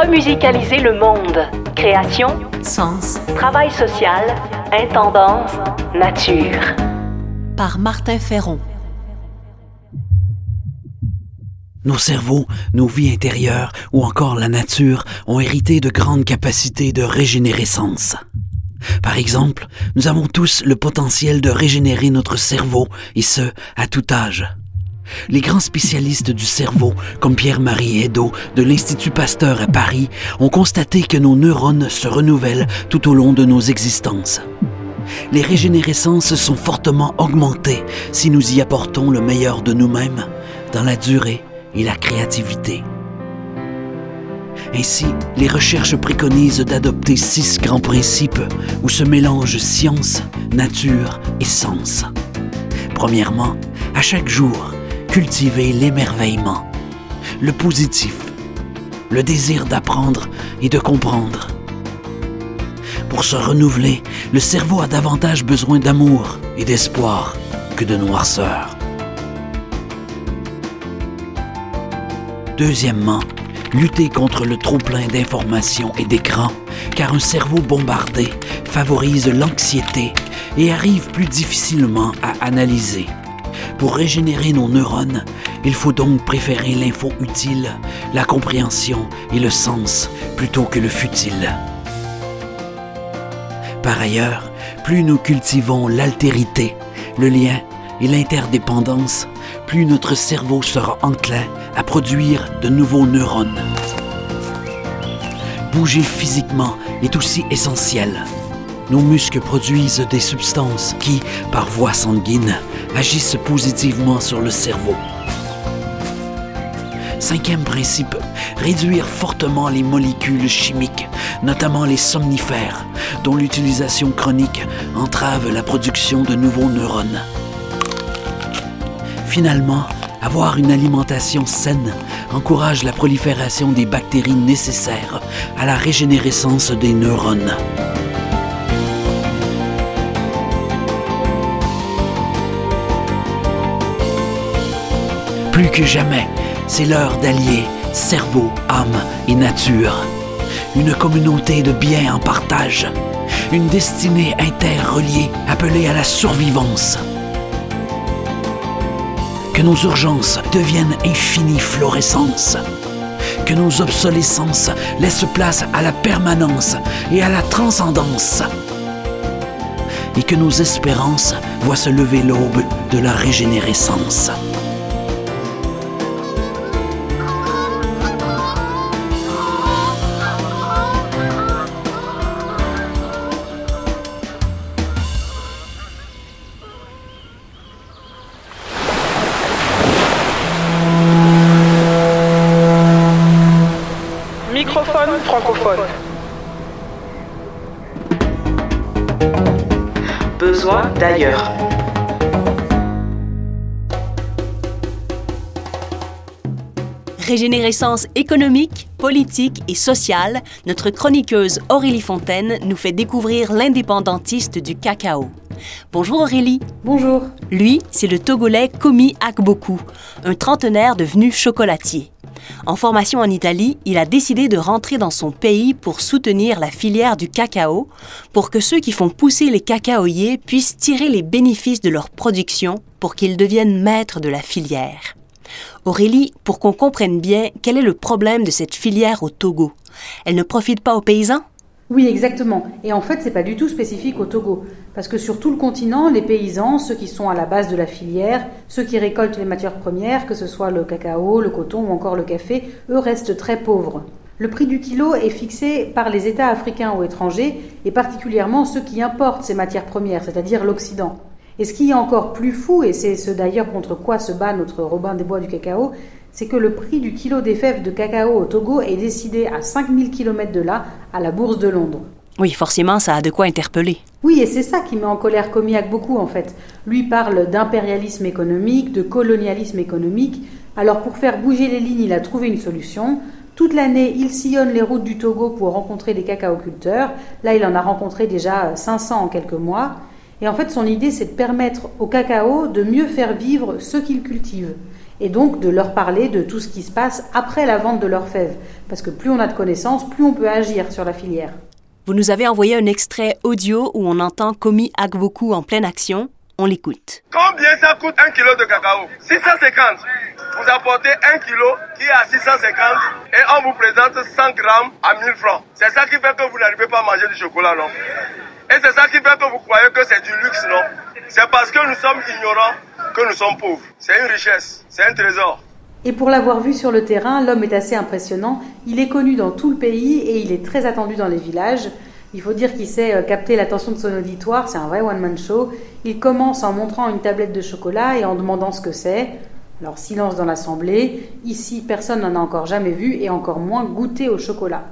Remusicaliser le monde. Création, sens, travail social, intendance, nature. Par Martin Ferron. Nos cerveaux, nos vies intérieures ou encore la nature ont hérité de grandes capacités de régénérescence. Par exemple, nous avons tous le potentiel de régénérer notre cerveau, et ce, à tout âge. Les grands spécialistes du cerveau, comme Pierre-Marie Edo de l'Institut Pasteur à Paris, ont constaté que nos neurones se renouvellent tout au long de nos existences. Les régénérescences sont fortement augmentées si nous y apportons le meilleur de nous-mêmes dans la durée et la créativité. Ainsi, les recherches préconisent d'adopter six grands principes où se mélangent science, nature et sens. Premièrement, à chaque jour, cultiver l'émerveillement, le positif, le désir d'apprendre et de comprendre. Pour se renouveler, le cerveau a davantage besoin d'amour et d'espoir que de noirceur. Deuxièmement, lutter contre le trop-plein d'informations et d'écrans, car un cerveau bombardé favorise l'anxiété et arrive plus difficilement à analyser. Pour régénérer nos neurones, il faut donc préférer l'info utile, la compréhension et le sens plutôt que le futile. Par ailleurs, plus nous cultivons l'altérité, le lien et l'interdépendance, plus notre cerveau sera enclin à produire de nouveaux neurones. Bouger physiquement est aussi essentiel. Nos muscles produisent des substances qui, par voie sanguine, agissent positivement sur le cerveau. Cinquième principe, réduire fortement les molécules chimiques, notamment les somnifères, dont l'utilisation chronique entrave la production de nouveaux neurones. Finalement, avoir une alimentation saine encourage la prolifération des bactéries nécessaires à la régénérescence des neurones. Plus que jamais, c'est l'heure d'allier cerveau, âme et nature. Une communauté de biens en partage. Une destinée interreliée appelée à la survivance. Que nos urgences deviennent infinie fluorescence. Que nos obsolescences laissent place à la permanence et à la transcendance. Et que nos espérances voient se lever l'aube de la régénérescence. Francophone. Besoin d'ailleurs. Régénérescence économique, politique et sociale, notre chroniqueuse Aurélie Fontaine nous fait découvrir l'indépendantiste du cacao. Bonjour Aurélie. Bonjour. Lui, c'est le Togolais Komi Akboku, un trentenaire devenu chocolatier. En formation en Italie, il a décidé de rentrer dans son pays pour soutenir la filière du cacao, pour que ceux qui font pousser les cacaoyers puissent tirer les bénéfices de leur production pour qu'ils deviennent maîtres de la filière. Aurélie, pour qu'on comprenne bien, quel est le problème de cette filière au Togo? Elle ne profite pas aux paysans? Oui, exactement. Et en fait, c'est pas du tout spécifique au Togo. Parce que sur tout le continent, les paysans, ceux qui sont à la base de la filière, ceux qui récoltent les matières premières, que ce soit le cacao, le coton ou encore le café, eux restent très pauvres. Le prix du kilo est fixé par les États africains ou étrangers, et particulièrement ceux qui importent ces matières premières, c'est-à-dire l'Occident. Et ce qui est encore plus fou, et c'est ce d'ailleurs contre quoi se bat notre Robin des Bois du cacao, c'est que le prix du kilo des fèves de cacao au Togo est décidé à 5000 km de là, à la bourse de Londres. Oui, forcément, ça a de quoi interpeller. Oui, et c'est ça qui met en colère Comiac beaucoup en fait. Lui parle d'impérialisme économique, de colonialisme économique. Alors pour faire bouger les lignes, il a trouvé une solution. Toute l'année, il sillonne les routes du Togo pour rencontrer des cacaoculteurs. Là, il en a rencontré déjà 500 en quelques mois. Et en fait, son idée, c'est de permettre au cacao de mieux faire vivre ceux qu'il cultive. Et donc de leur parler de tout ce qui se passe après la vente de leurs fèves. Parce que plus on a de connaissances, plus on peut agir sur la filière. Vous nous avez envoyé un extrait audio où on entend Komi Agboku en pleine action. On l'écoute. Combien ça coûte un kilo de cacao? 650. Vous apportez un kilo qui est à 650 et on vous présente 100 grammes à 1000 francs. C'est ça qui fait que vous n'arrivez pas à manger du chocolat, non? Et c'est ça qui fait que vous croyez que c'est du luxe, non? C'est parce que nous sommes ignorants que nous sommes pauvres. C'est une richesse, c'est un trésor. Et pour l'avoir vu sur le terrain, l'homme est assez impressionnant. Il est connu dans tout le pays et il est très attendu dans les villages. Il faut dire qu'il sait euh, capter l'attention de son auditoire, c'est un vrai one-man show. Il commence en montrant une tablette de chocolat et en demandant ce que c'est. Alors silence dans l'assemblée. Ici, personne n'en a encore jamais vu et encore moins goûté au chocolat.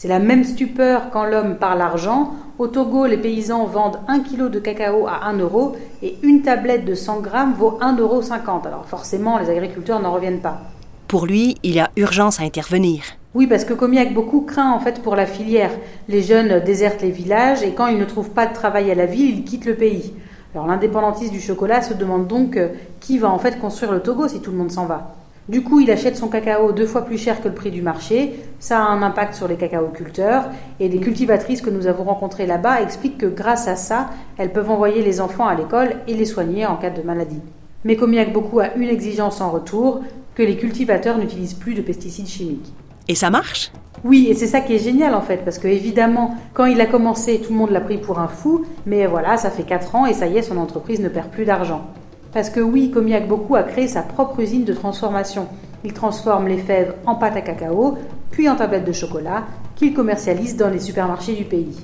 C'est la même stupeur quand l'homme parle argent. Au Togo, les paysans vendent un kilo de cacao à 1 euro et une tablette de 100 grammes vaut 1,50 euro. Alors forcément, les agriculteurs n'en reviennent pas. Pour lui, il y a urgence à intervenir. Oui, parce que Comiac beaucoup craint en fait pour la filière. Les jeunes désertent les villages et quand ils ne trouvent pas de travail à la ville, ils quittent le pays. Alors l'indépendantiste du chocolat se demande donc euh, qui va en fait construire le Togo si tout le monde s'en va? Du coup, il achète son cacao deux fois plus cher que le prix du marché. Ça a un impact sur les cacaoculteurs. Et des cultivatrices que nous avons rencontrées là-bas expliquent que grâce à ça, elles peuvent envoyer les enfants à l'école et les soigner en cas de maladie. Mais Comiac beaucoup a une exigence en retour, que les cultivateurs n'utilisent plus de pesticides chimiques. Et ça marche? Oui, et c'est ça qui est génial en fait, parce que évidemment, quand il a commencé, tout le monde l'a pris pour un fou, mais voilà, ça fait 4 ans et ça y est, son entreprise ne perd plus d'argent. Parce que oui, Comiac beaucoup a créé sa propre usine de transformation. Il transforme les fèves en pâte à cacao, puis en tablettes de chocolat, qu'il commercialise dans les supermarchés du pays.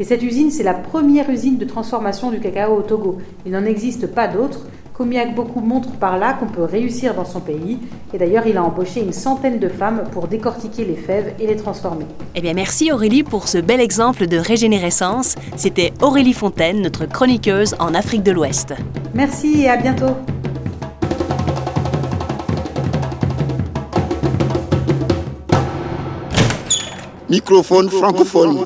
Et cette usine, c'est la première usine de transformation du cacao au Togo. Il n'en existe pas d'autres. Comiac beaucoup montre par là qu'on peut réussir dans son pays. Et d'ailleurs, il a embauché une centaine de femmes pour décortiquer les fèves et les transformer. Eh bien, merci Aurélie pour ce bel exemple de régénérescence. C'était Aurélie Fontaine, notre chroniqueuse en Afrique de l'Ouest. Merci et à bientôt. Microphone francophone.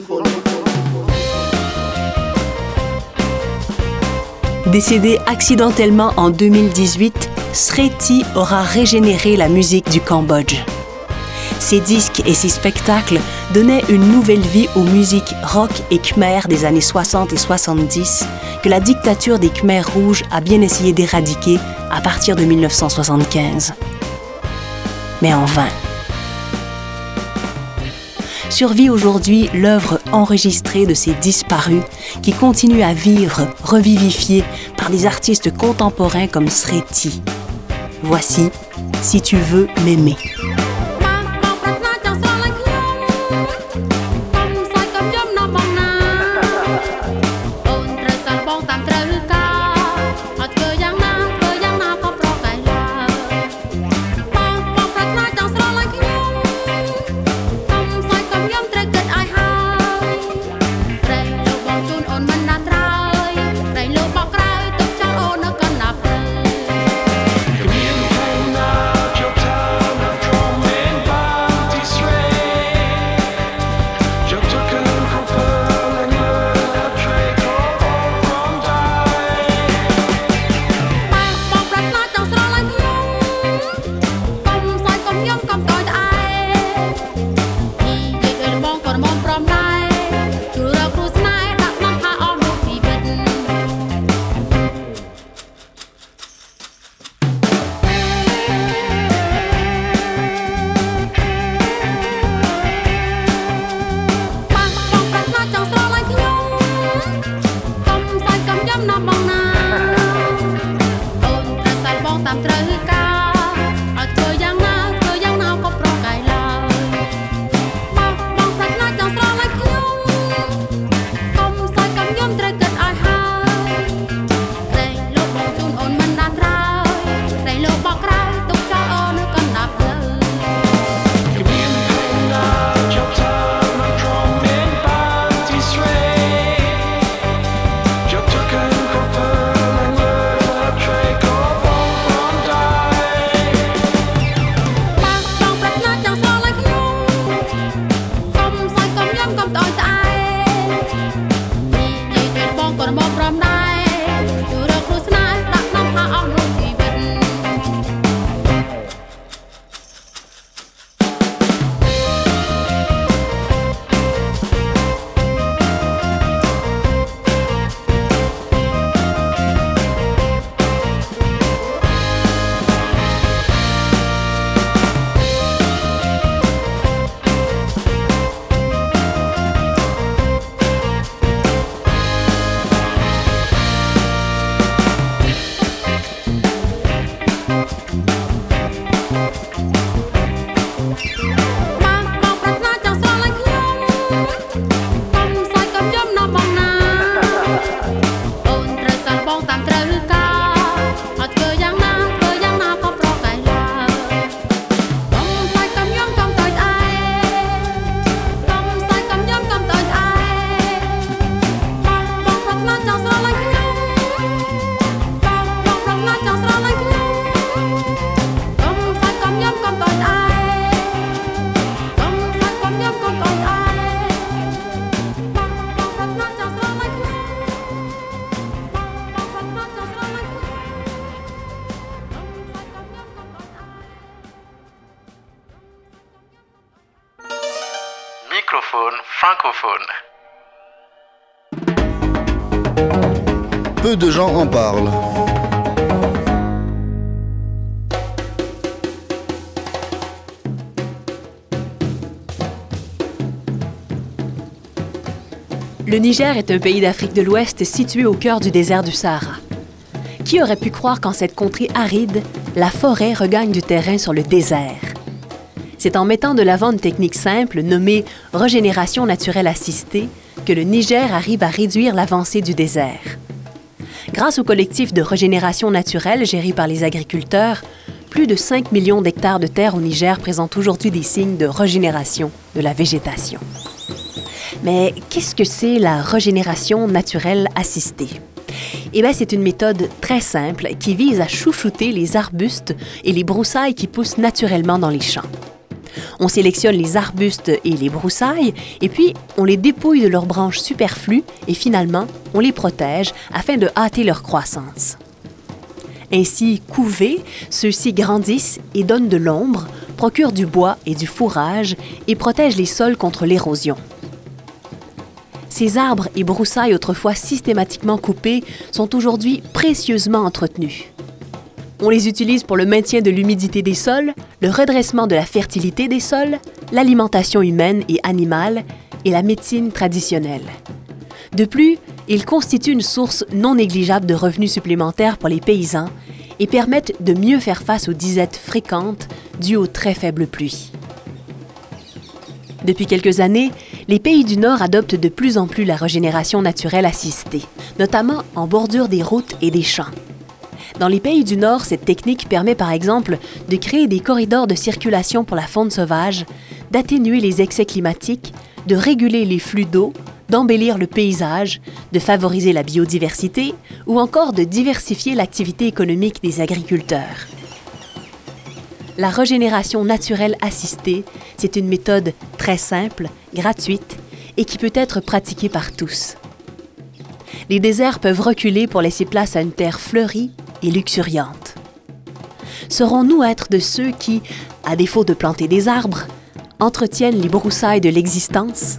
Décédé accidentellement en 2018, Sreti aura régénéré la musique du Cambodge. Ses disques et ses spectacles donnaient une nouvelle vie aux musiques rock et khmer des années 60 et 70 que la dictature des Khmers rouges a bien essayé d'éradiquer à partir de 1975. Mais en vain. Survit aujourd'hui l'œuvre enregistrée de ces disparus qui continuent à vivre, revivifiés par des artistes contemporains comme Sreti. Voici Si tu veux m'aimer. Francophone. Peu de gens en parlent. Le Niger est un pays d'Afrique de l'Ouest situé au cœur du désert du Sahara. Qui aurait pu croire qu'en cette contrée aride, la forêt regagne du terrain sur le désert? C'est en mettant de l'avant une technique simple nommée régénération naturelle assistée que le Niger arrive à réduire l'avancée du désert. Grâce au collectif de régénération naturelle géré par les agriculteurs, plus de 5 millions d'hectares de terre au Niger présentent aujourd'hui des signes de régénération de la végétation. Mais qu'est-ce que c'est la régénération naturelle assistée? Eh bien, c'est une méthode très simple qui vise à chouchouter les arbustes et les broussailles qui poussent naturellement dans les champs. On sélectionne les arbustes et les broussailles et puis on les dépouille de leurs branches superflues et finalement on les protège afin de hâter leur croissance. Ainsi couvés, ceux-ci grandissent et donnent de l'ombre, procurent du bois et du fourrage et protègent les sols contre l'érosion. Ces arbres et broussailles autrefois systématiquement coupés sont aujourd'hui précieusement entretenus. On les utilise pour le maintien de l'humidité des sols, le redressement de la fertilité des sols, l'alimentation humaine et animale et la médecine traditionnelle. De plus, ils constituent une source non négligeable de revenus supplémentaires pour les paysans et permettent de mieux faire face aux disettes fréquentes dues aux très faibles pluies. Depuis quelques années, les pays du Nord adoptent de plus en plus la régénération naturelle assistée, notamment en bordure des routes et des champs. Dans les pays du Nord, cette technique permet par exemple de créer des corridors de circulation pour la faune sauvage, d'atténuer les excès climatiques, de réguler les flux d'eau, d'embellir le paysage, de favoriser la biodiversité ou encore de diversifier l'activité économique des agriculteurs. La régénération naturelle assistée, c'est une méthode très simple, gratuite et qui peut être pratiquée par tous. Les déserts peuvent reculer pour laisser place à une terre fleurie et luxuriante. Serons-nous être de ceux qui, à défaut de planter des arbres, entretiennent les broussailles de l'existence?